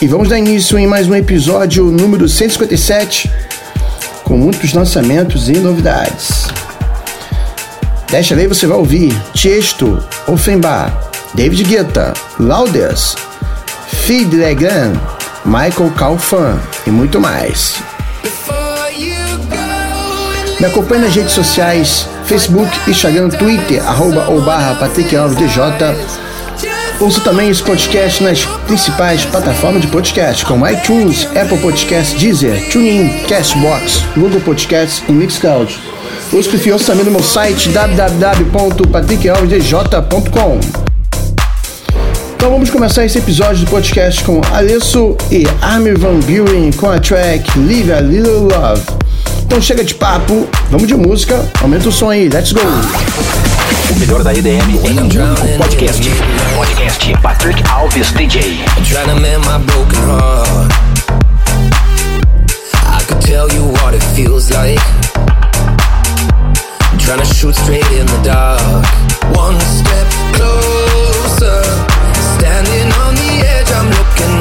e vamos dar início em mais um episódio número 157 com muitos lançamentos e novidades. Desta vez você vai ouvir Tiesto, Offenbach, David Guetta, Laudes, Feed Legrand, Michael Calfan e muito mais. Me acompanhe nas redes sociais, Facebook, Instagram, Twitter, arroba ou barra Patrick Alves DJ. Ouça também esse podcast nas principais plataformas de podcast, como iTunes, Apple Podcasts, Deezer, TuneIn, Castbox, Google Podcasts e Mixcloud. Ouça ouça também no meu site www.patrickalvesdj.com. Então vamos começar esse episódio do podcast com Alesso e Armin Van Buren com a track Live a Little Love. Então chega de papo, vamos de música, aumenta o som aí, let's go! O melhor da EDM em um único podcast. Podcast Patrick Alves DJ. trying to mend my broken heart. I could tell you what it feels like. Trying to shoot straight in the dark. One step closer. Standing on the edge, I'm looking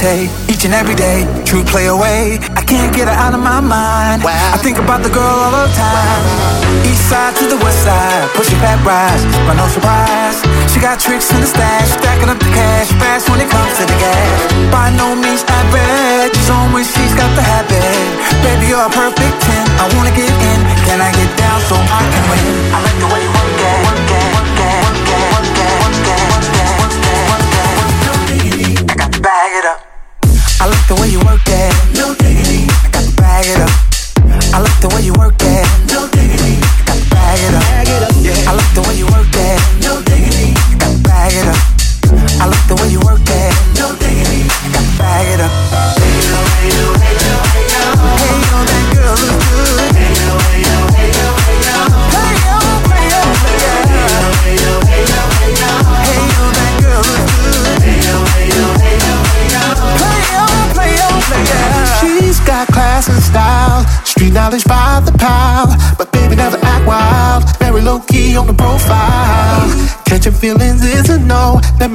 forte, each and every day. True play away, I can't get her out of my mind. I think about the girl all the time. East side to the west side, pushing back rise, but no surprise. She got tricks in the stash, stacking up the cash fast when it comes to the gas. By no means average, she's on when she's got the habit. Baby, you're a perfect 10. I wanna get in, can I get down so I can win? I like the way you work it, I like the way you work it. No diggity.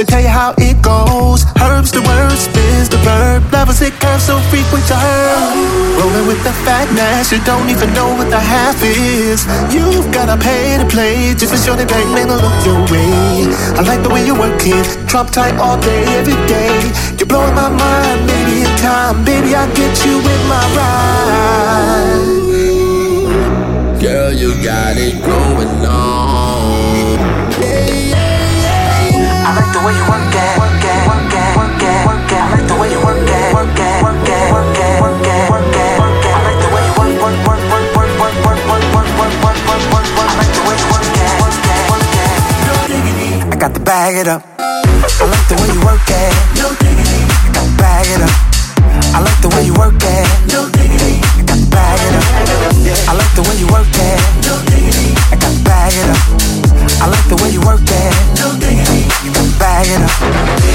Me tell you how it goes. Herbs the word, spins the verb. Levels it curves so frequent to her. Rolling with the fatness, you don't even know what the half is. You've gotta pay to play just for sure they bang man to look your way. I like the way you work it, drop tight all day, every day. You're blowing my mind, maybe in time, baby I get you in my ride. Girl, you got it going on. I like the way you work it. I like the way you work, work, work, work, work, work, work, work, work, work, work, work, work, work. I like the way you work it, work it, work it. No diggity, I got to bag it up. I like the way you work it. I got to bag it up. I like the way you work it. I got to bag it up. I like the way you work it. It up.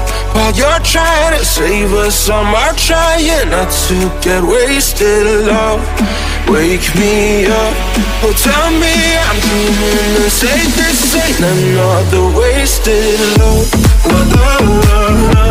while you're trying to save us. I'm trying not to get wasted. Love, wake me up. Oh, tell me I'm dreaming this. Say this ain't another wasted love. La la la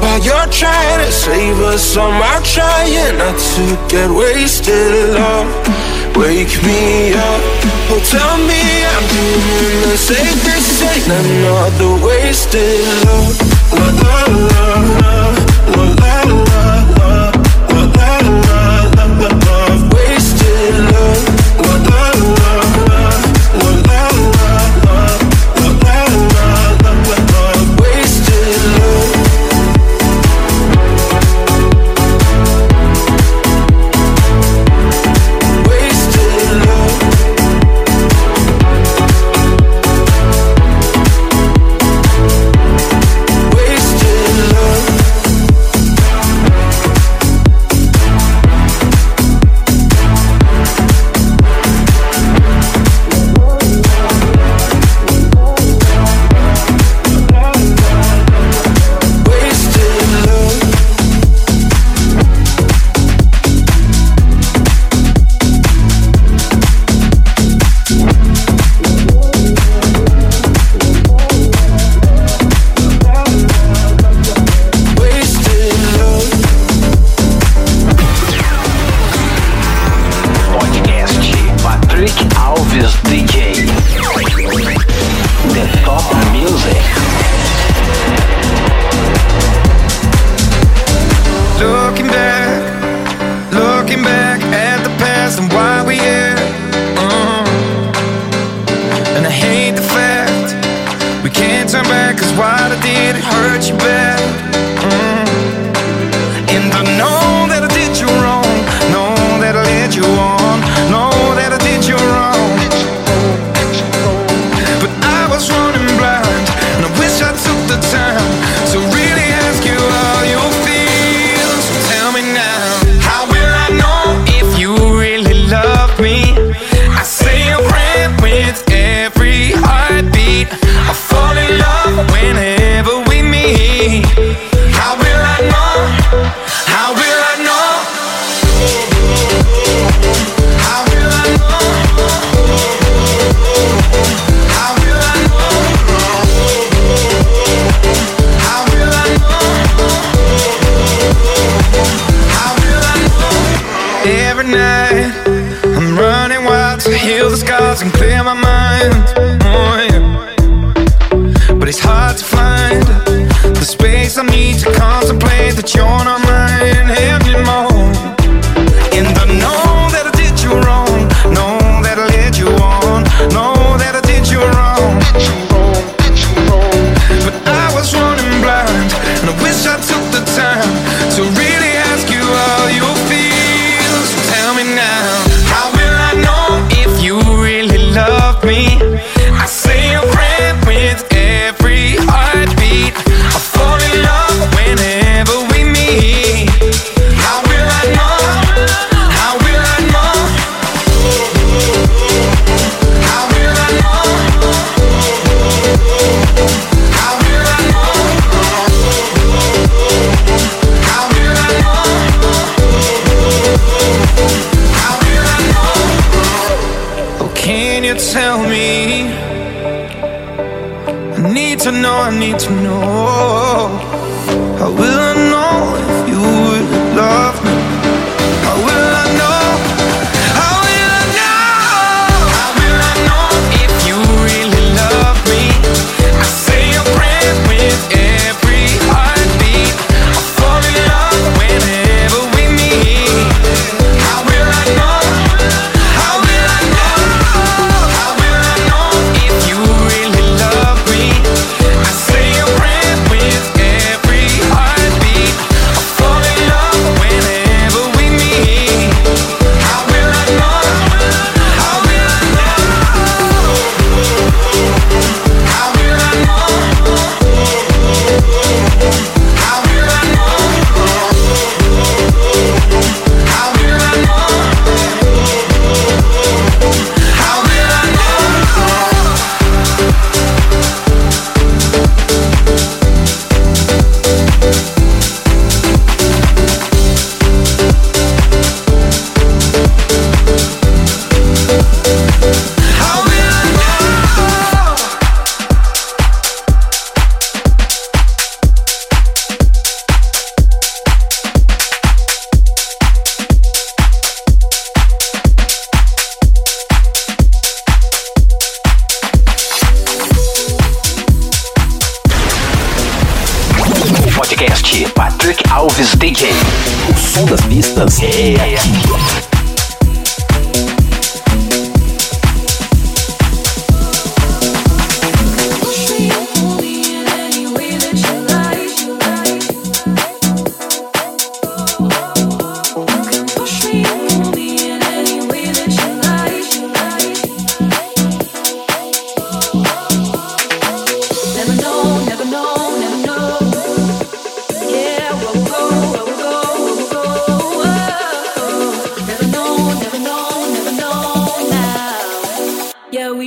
while you're trying to save us. I'm trying not to get wasted. Love, wake me up. Oh, tell me I'm doing the. This ain't another wasted love. La la la la la la la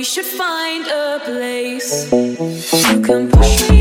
should find a place. You can push me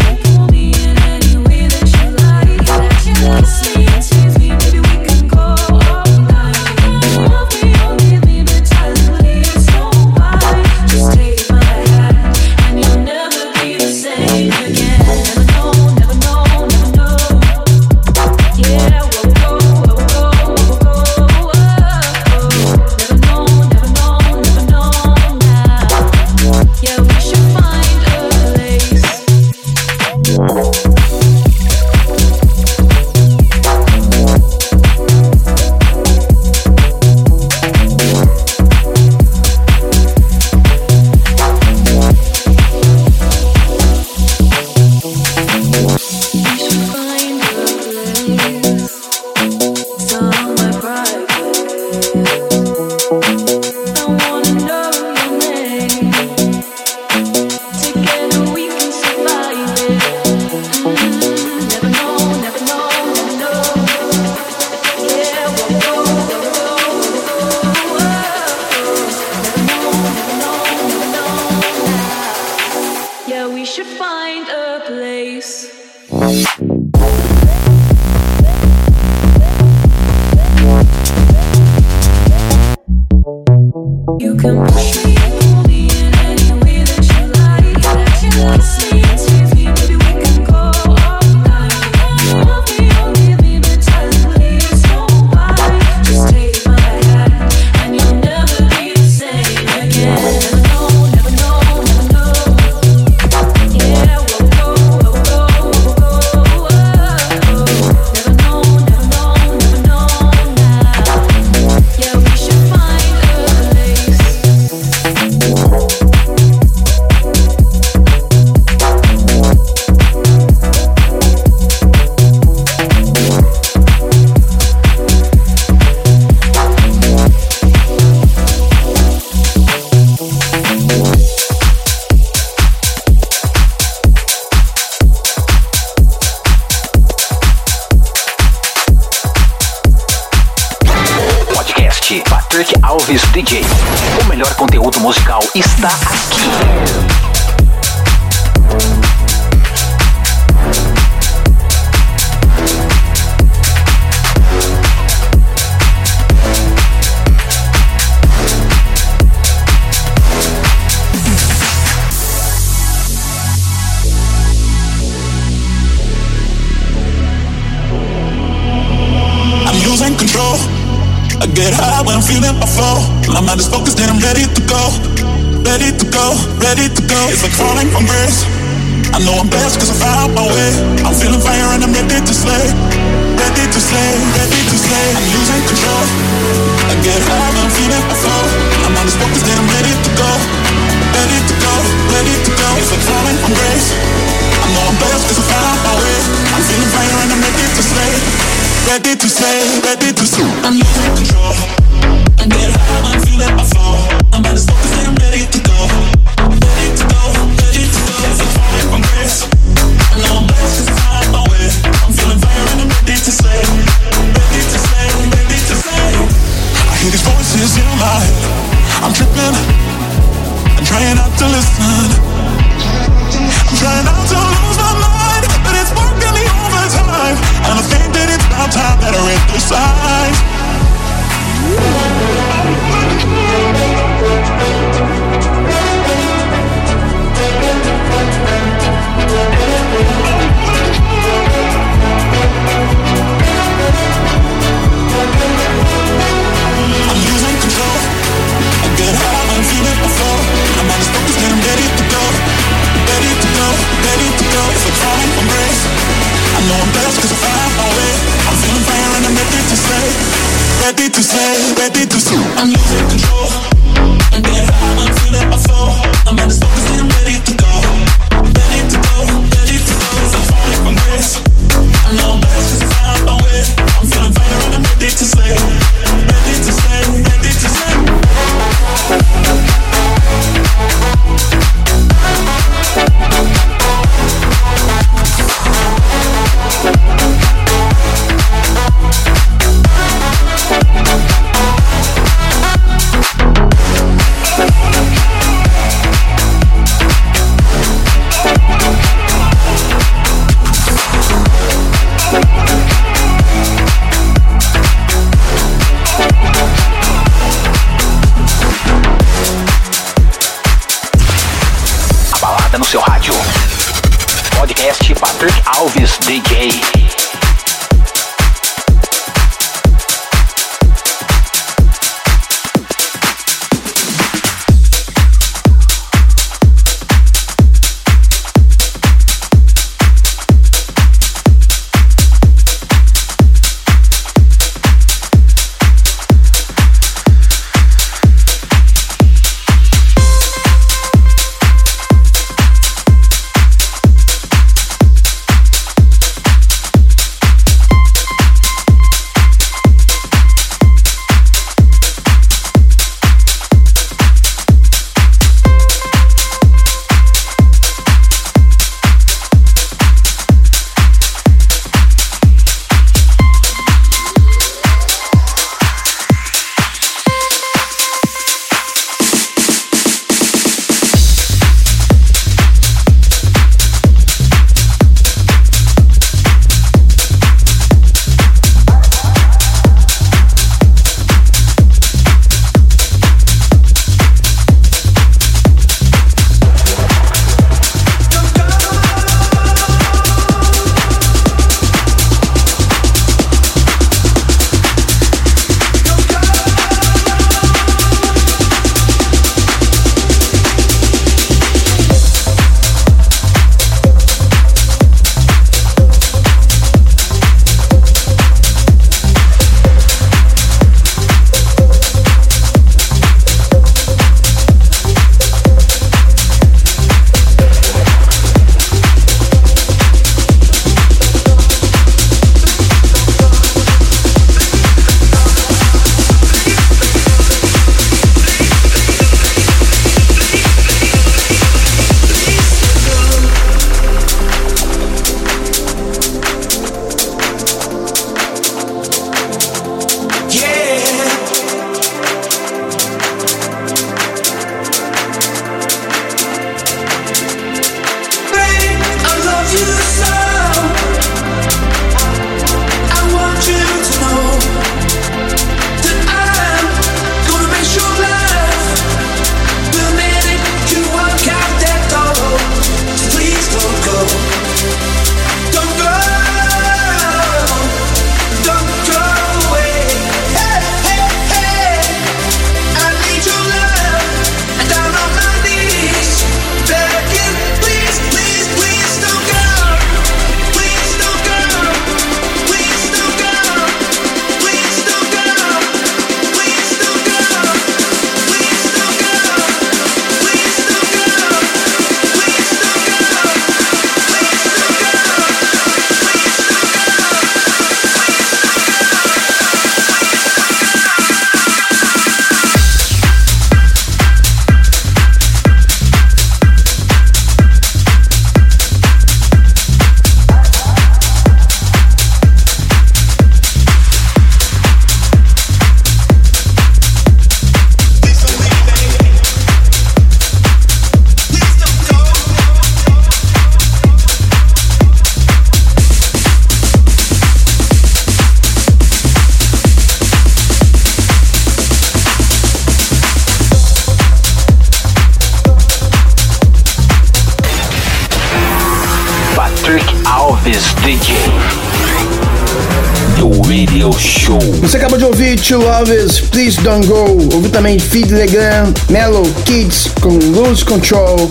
Two Lovers, Please Don't Go. Ouviu também Feed Legrand, Mellow Kids com Lose Control.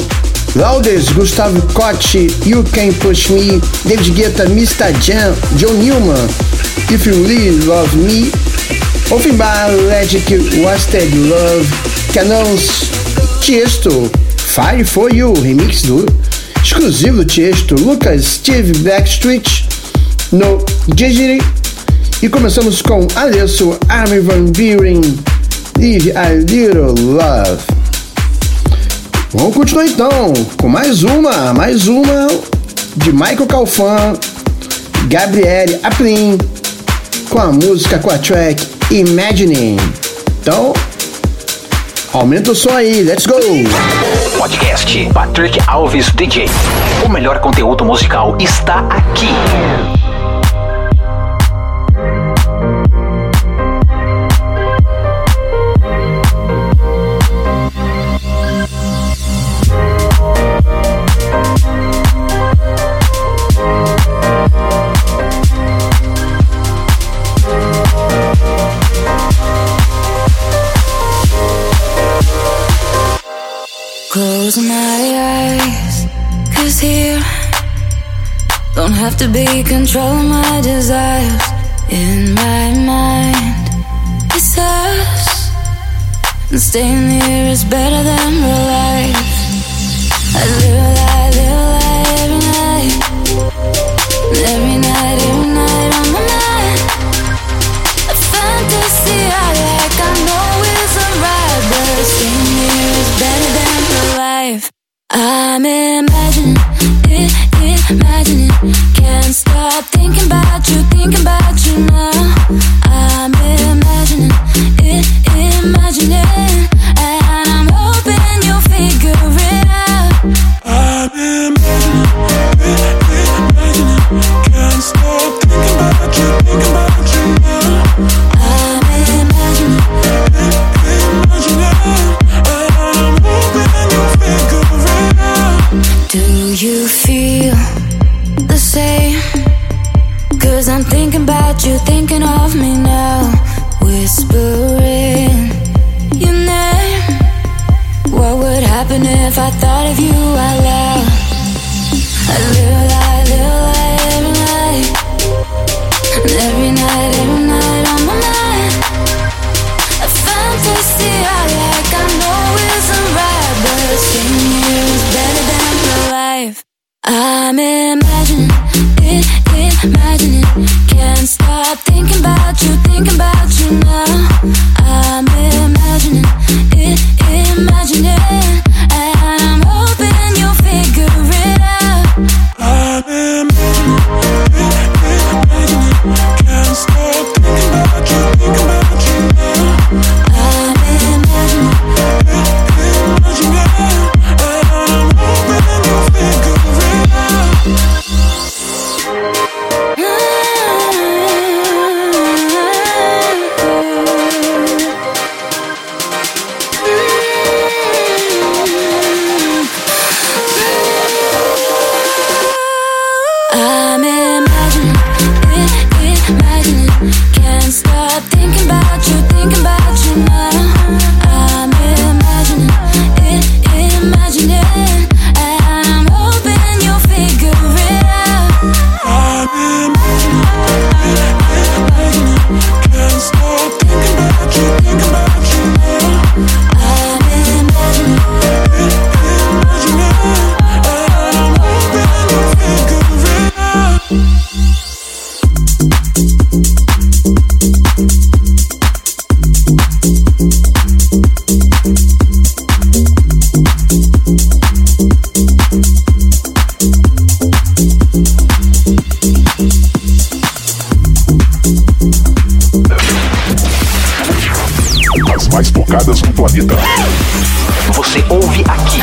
Louders, Gustavo Cotti, You Can Push Me, David Guetta, Mr. Jam, John Newman, If You Really Love Me, Offenbar, Magic, Wasted Love, Canons, Tiesto, Fire For You, remix do exclusivo Tiesto, Lucas, Steve Blackstreet, No Gigi, e começamos com Alesso, Armin Van Buren, Live a Little Love. Vamos continuar então com mais uma, mais uma de Michael Calfan, Gabriele Aplin, com a música, com a track Imagining. Então, aumenta o som aí, let's go! Podcast Patrick Alves DJ. O melhor conteúdo musical está aqui. Don't have to be control my desires in my mind. It's us, and staying here is better than real life. I live a imagining. Can't Cause I'm thinking about you, thinking of me now. Whispering your name. What would happen if I thought of you out loud? I live lie, live lie every night. And every night, every night about you now. Mais tocadas no planeta. Você ouve aqui.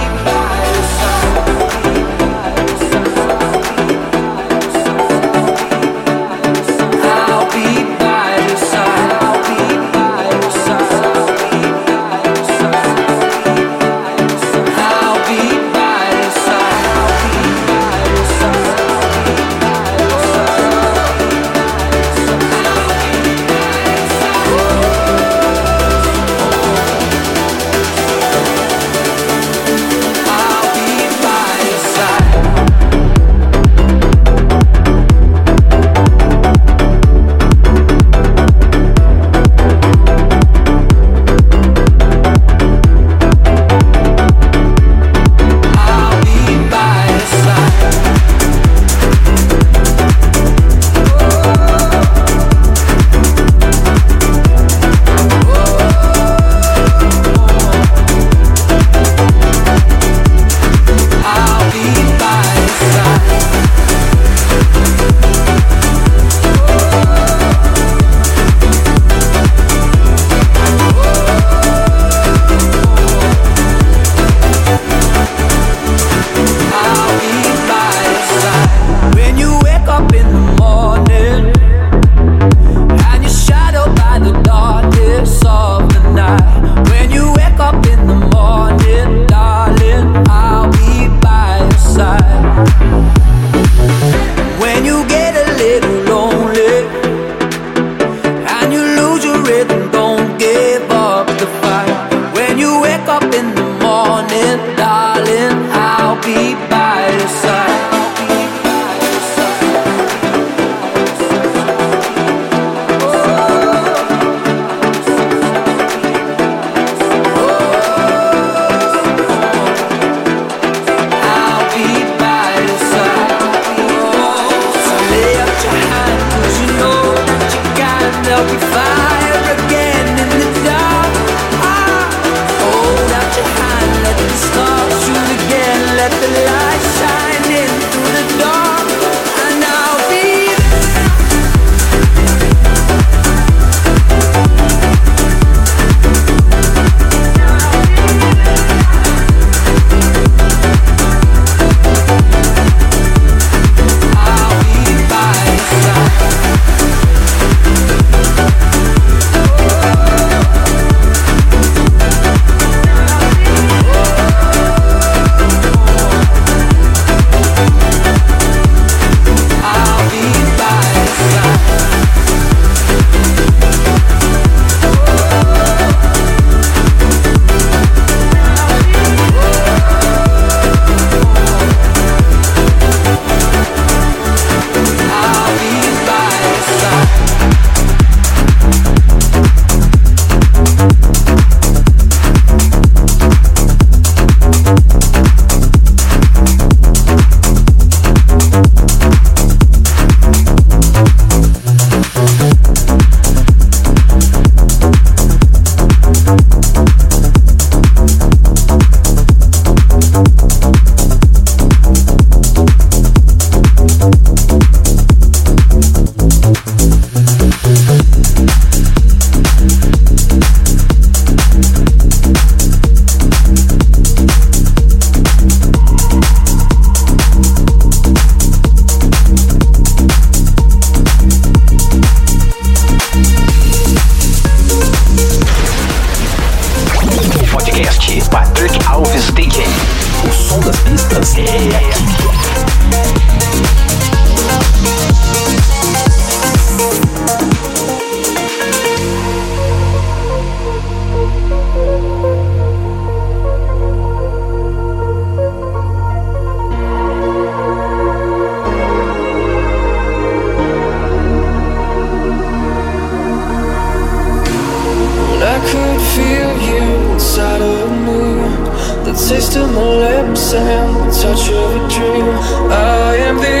lips and the touch of a dream. I am the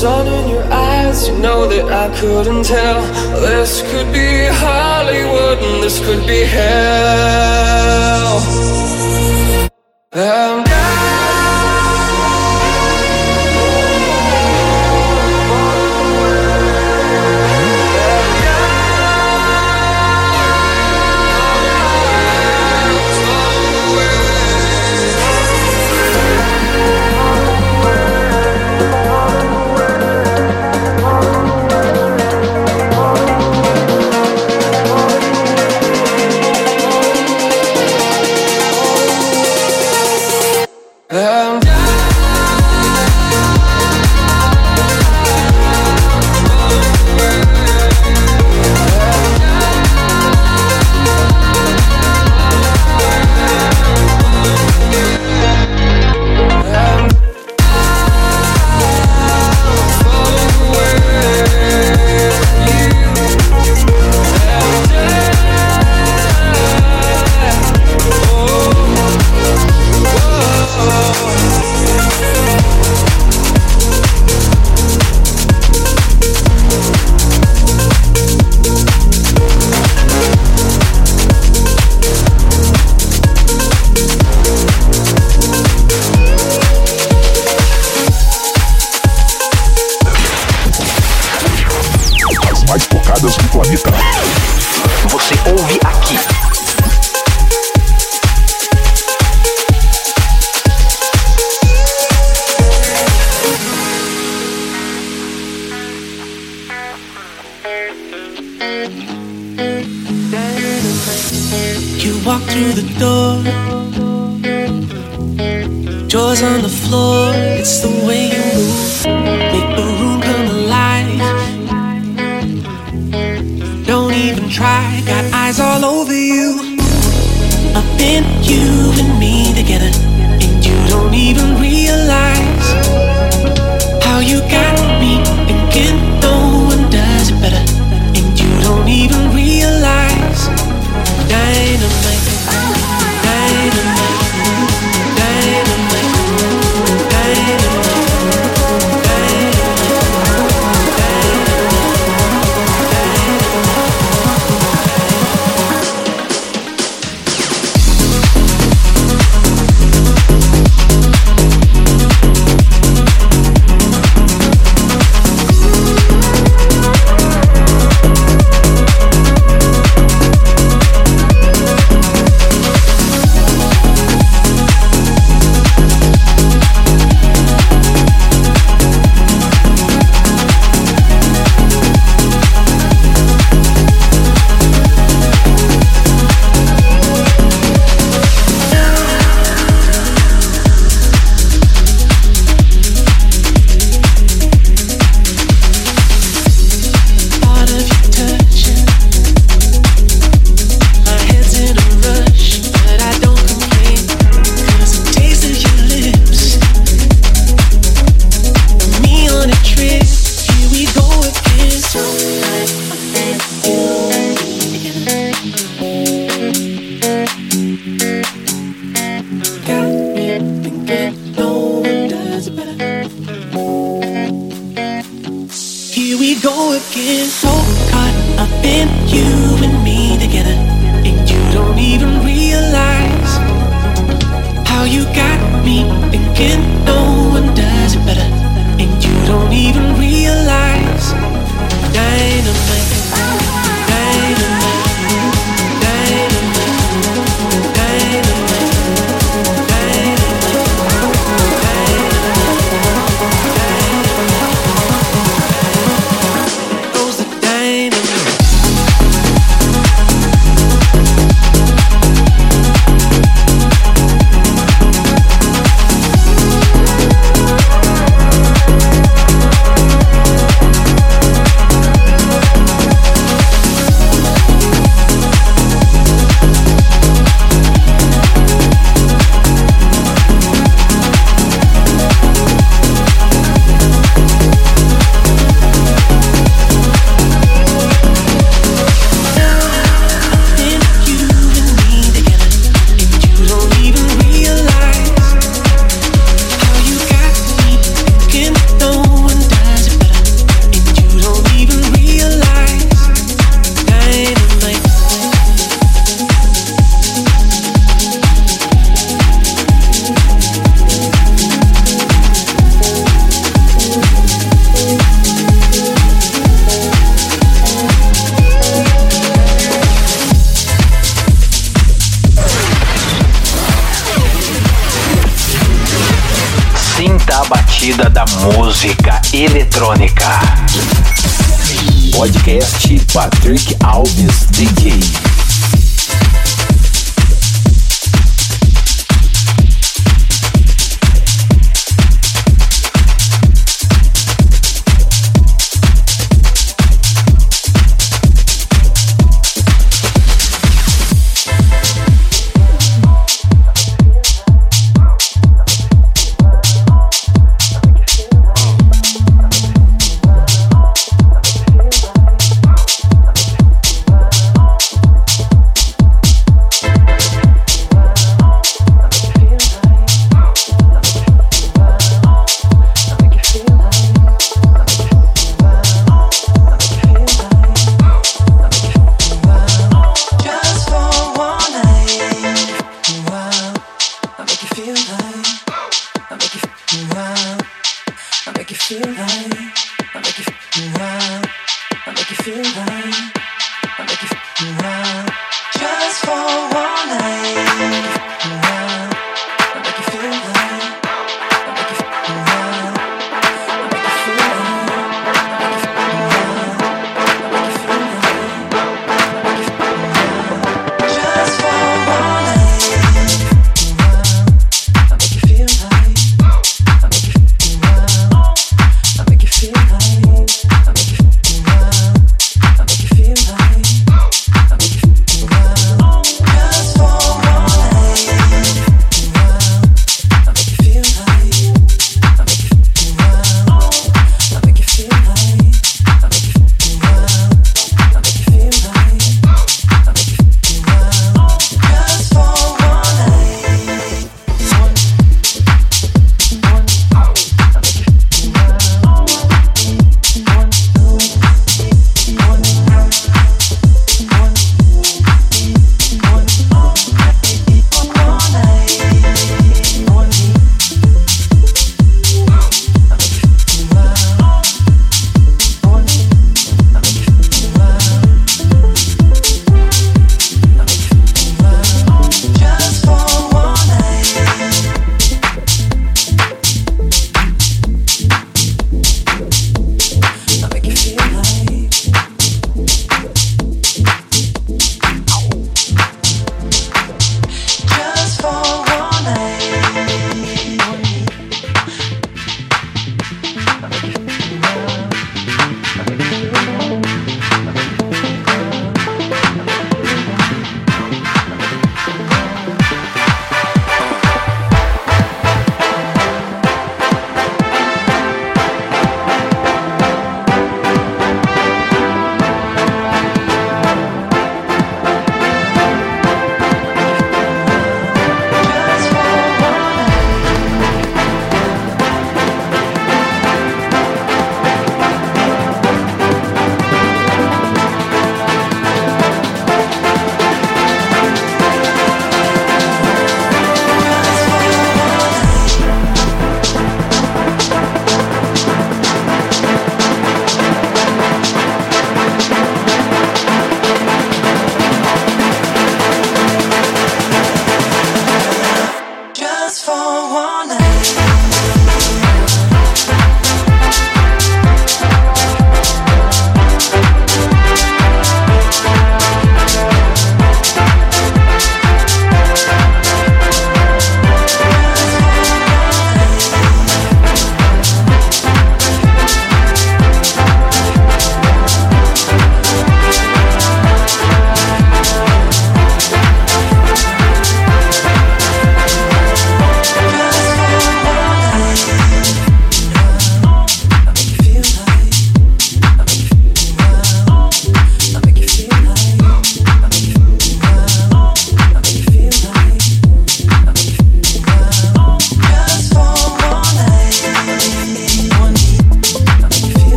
sun in your eyes, you know that I couldn't tell. This could be Hollywood and this could be hell. And Jaws on the floor, it's the way you move. Make the room come alive. Don't even try, got eyes all over you. Up in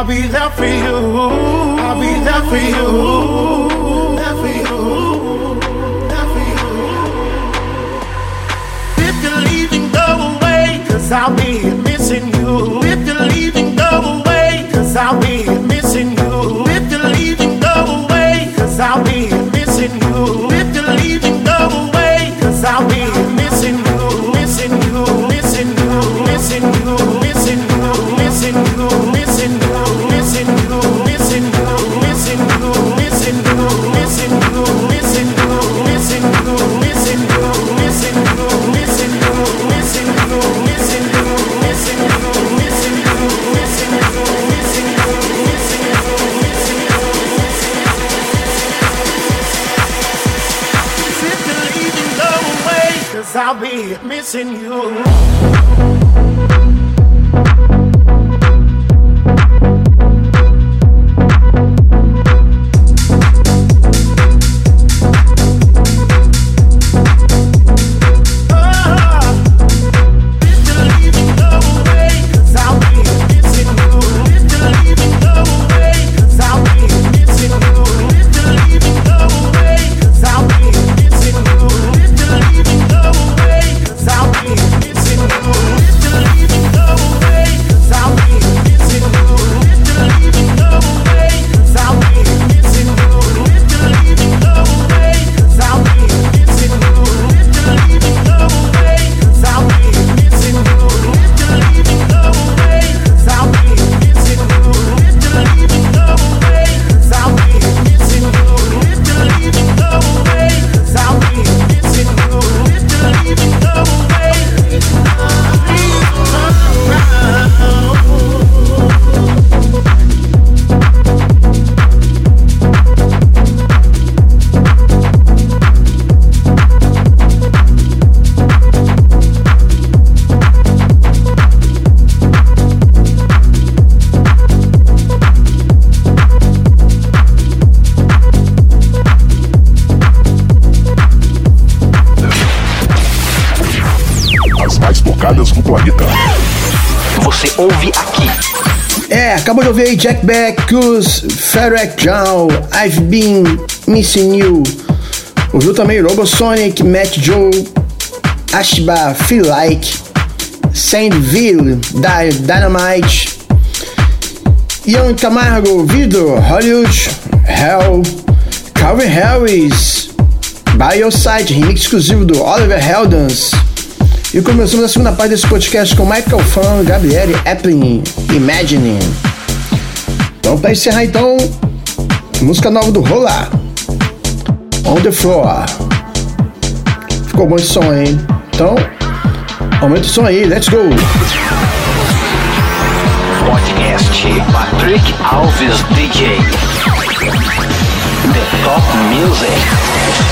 I'll be there for you. I'll be there for you. There for you. There for you. If you're leaving, go away. I'll be missing you. If you're leaving, go away. Cause I'll be missing you. If you're leaving, go away. Cause I'll be missing you. If cause I'll be missing you. Jack Beck, Cus, Ferrec John, I've Been Missing You. Ouviu também Robosonic, Matt Joe, Ashba, Feel Like, Sandville, Dynamite, Ian Camargo, Vidro, Hollywood, Hell, Calvin Harris, Side, remix exclusivo do Oliver Heldens. E começamos a segunda parte desse podcast com Michael Fan, Gabriele Eppling, Imagining. Então, para encerrar, então, música nova do Rola, On the Floor. Ficou bom esse som, hein? Então, aumenta o som aí, let's go! Podcast Patrick Alves DJ. The Top Music.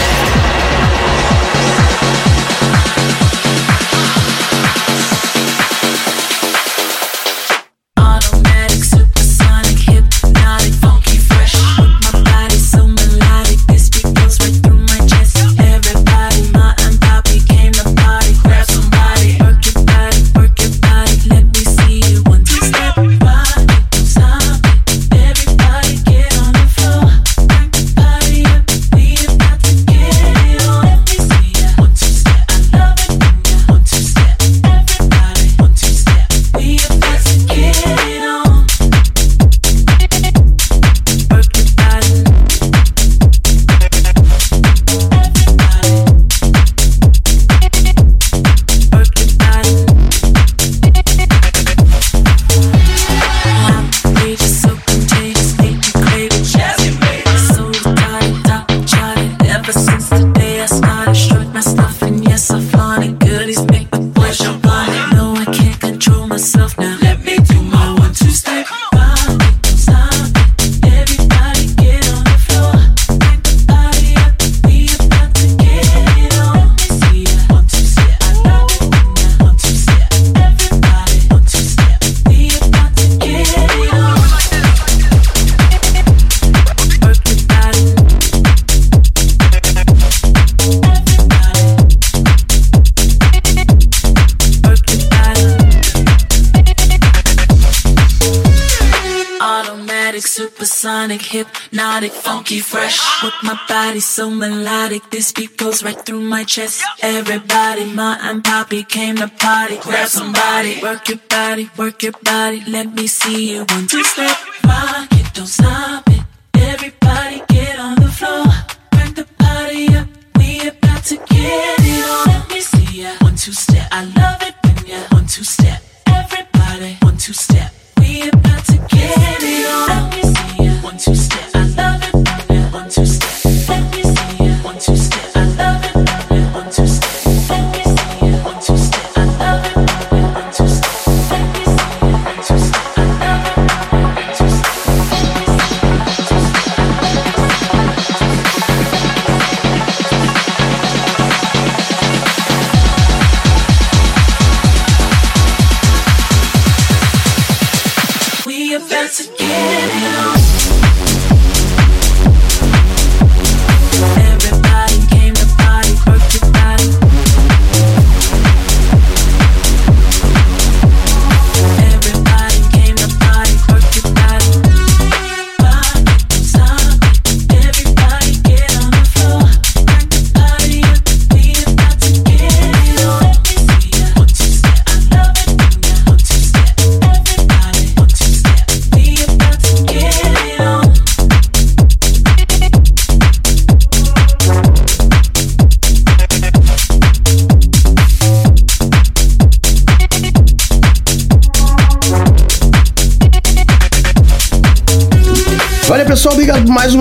Body so melodic, this beat goes right through my chest. Everybody, Ma and Poppy came to party. Grab somebody, work your body, work your body. Let me see you one two step, rock it, don't stop it. Everybody get on the floor, crank the party up. We about to get it on. Let me see ya one two step. I love it when ya one two step. Everybody one two step. We about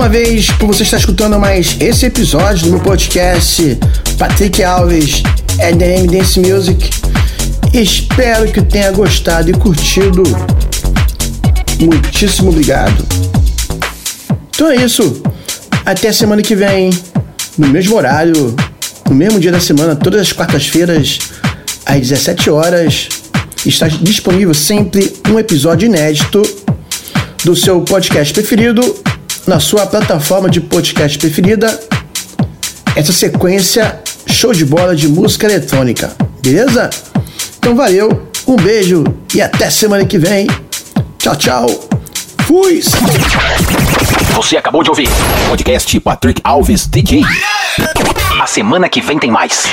uma vez por você estar escutando mais esse episódio do meu podcast Patrick Alves, EDM Dance Music. Espero que tenha gostado e curtido. Muitíssimo obrigado. Então é isso. Até semana que vem, no mesmo horário, no mesmo dia da semana, todas as quartas-feiras, às 17 horas. Está disponível sempre um episódio inédito do seu podcast preferido na sua plataforma de podcast preferida. Essa sequência show de bola de música eletrônica, beleza? Então valeu, um beijo e até semana que vem. Tchau, tchau. Fui! Você acabou de ouvir podcast Patrick Alves DJ. A semana que vem tem mais.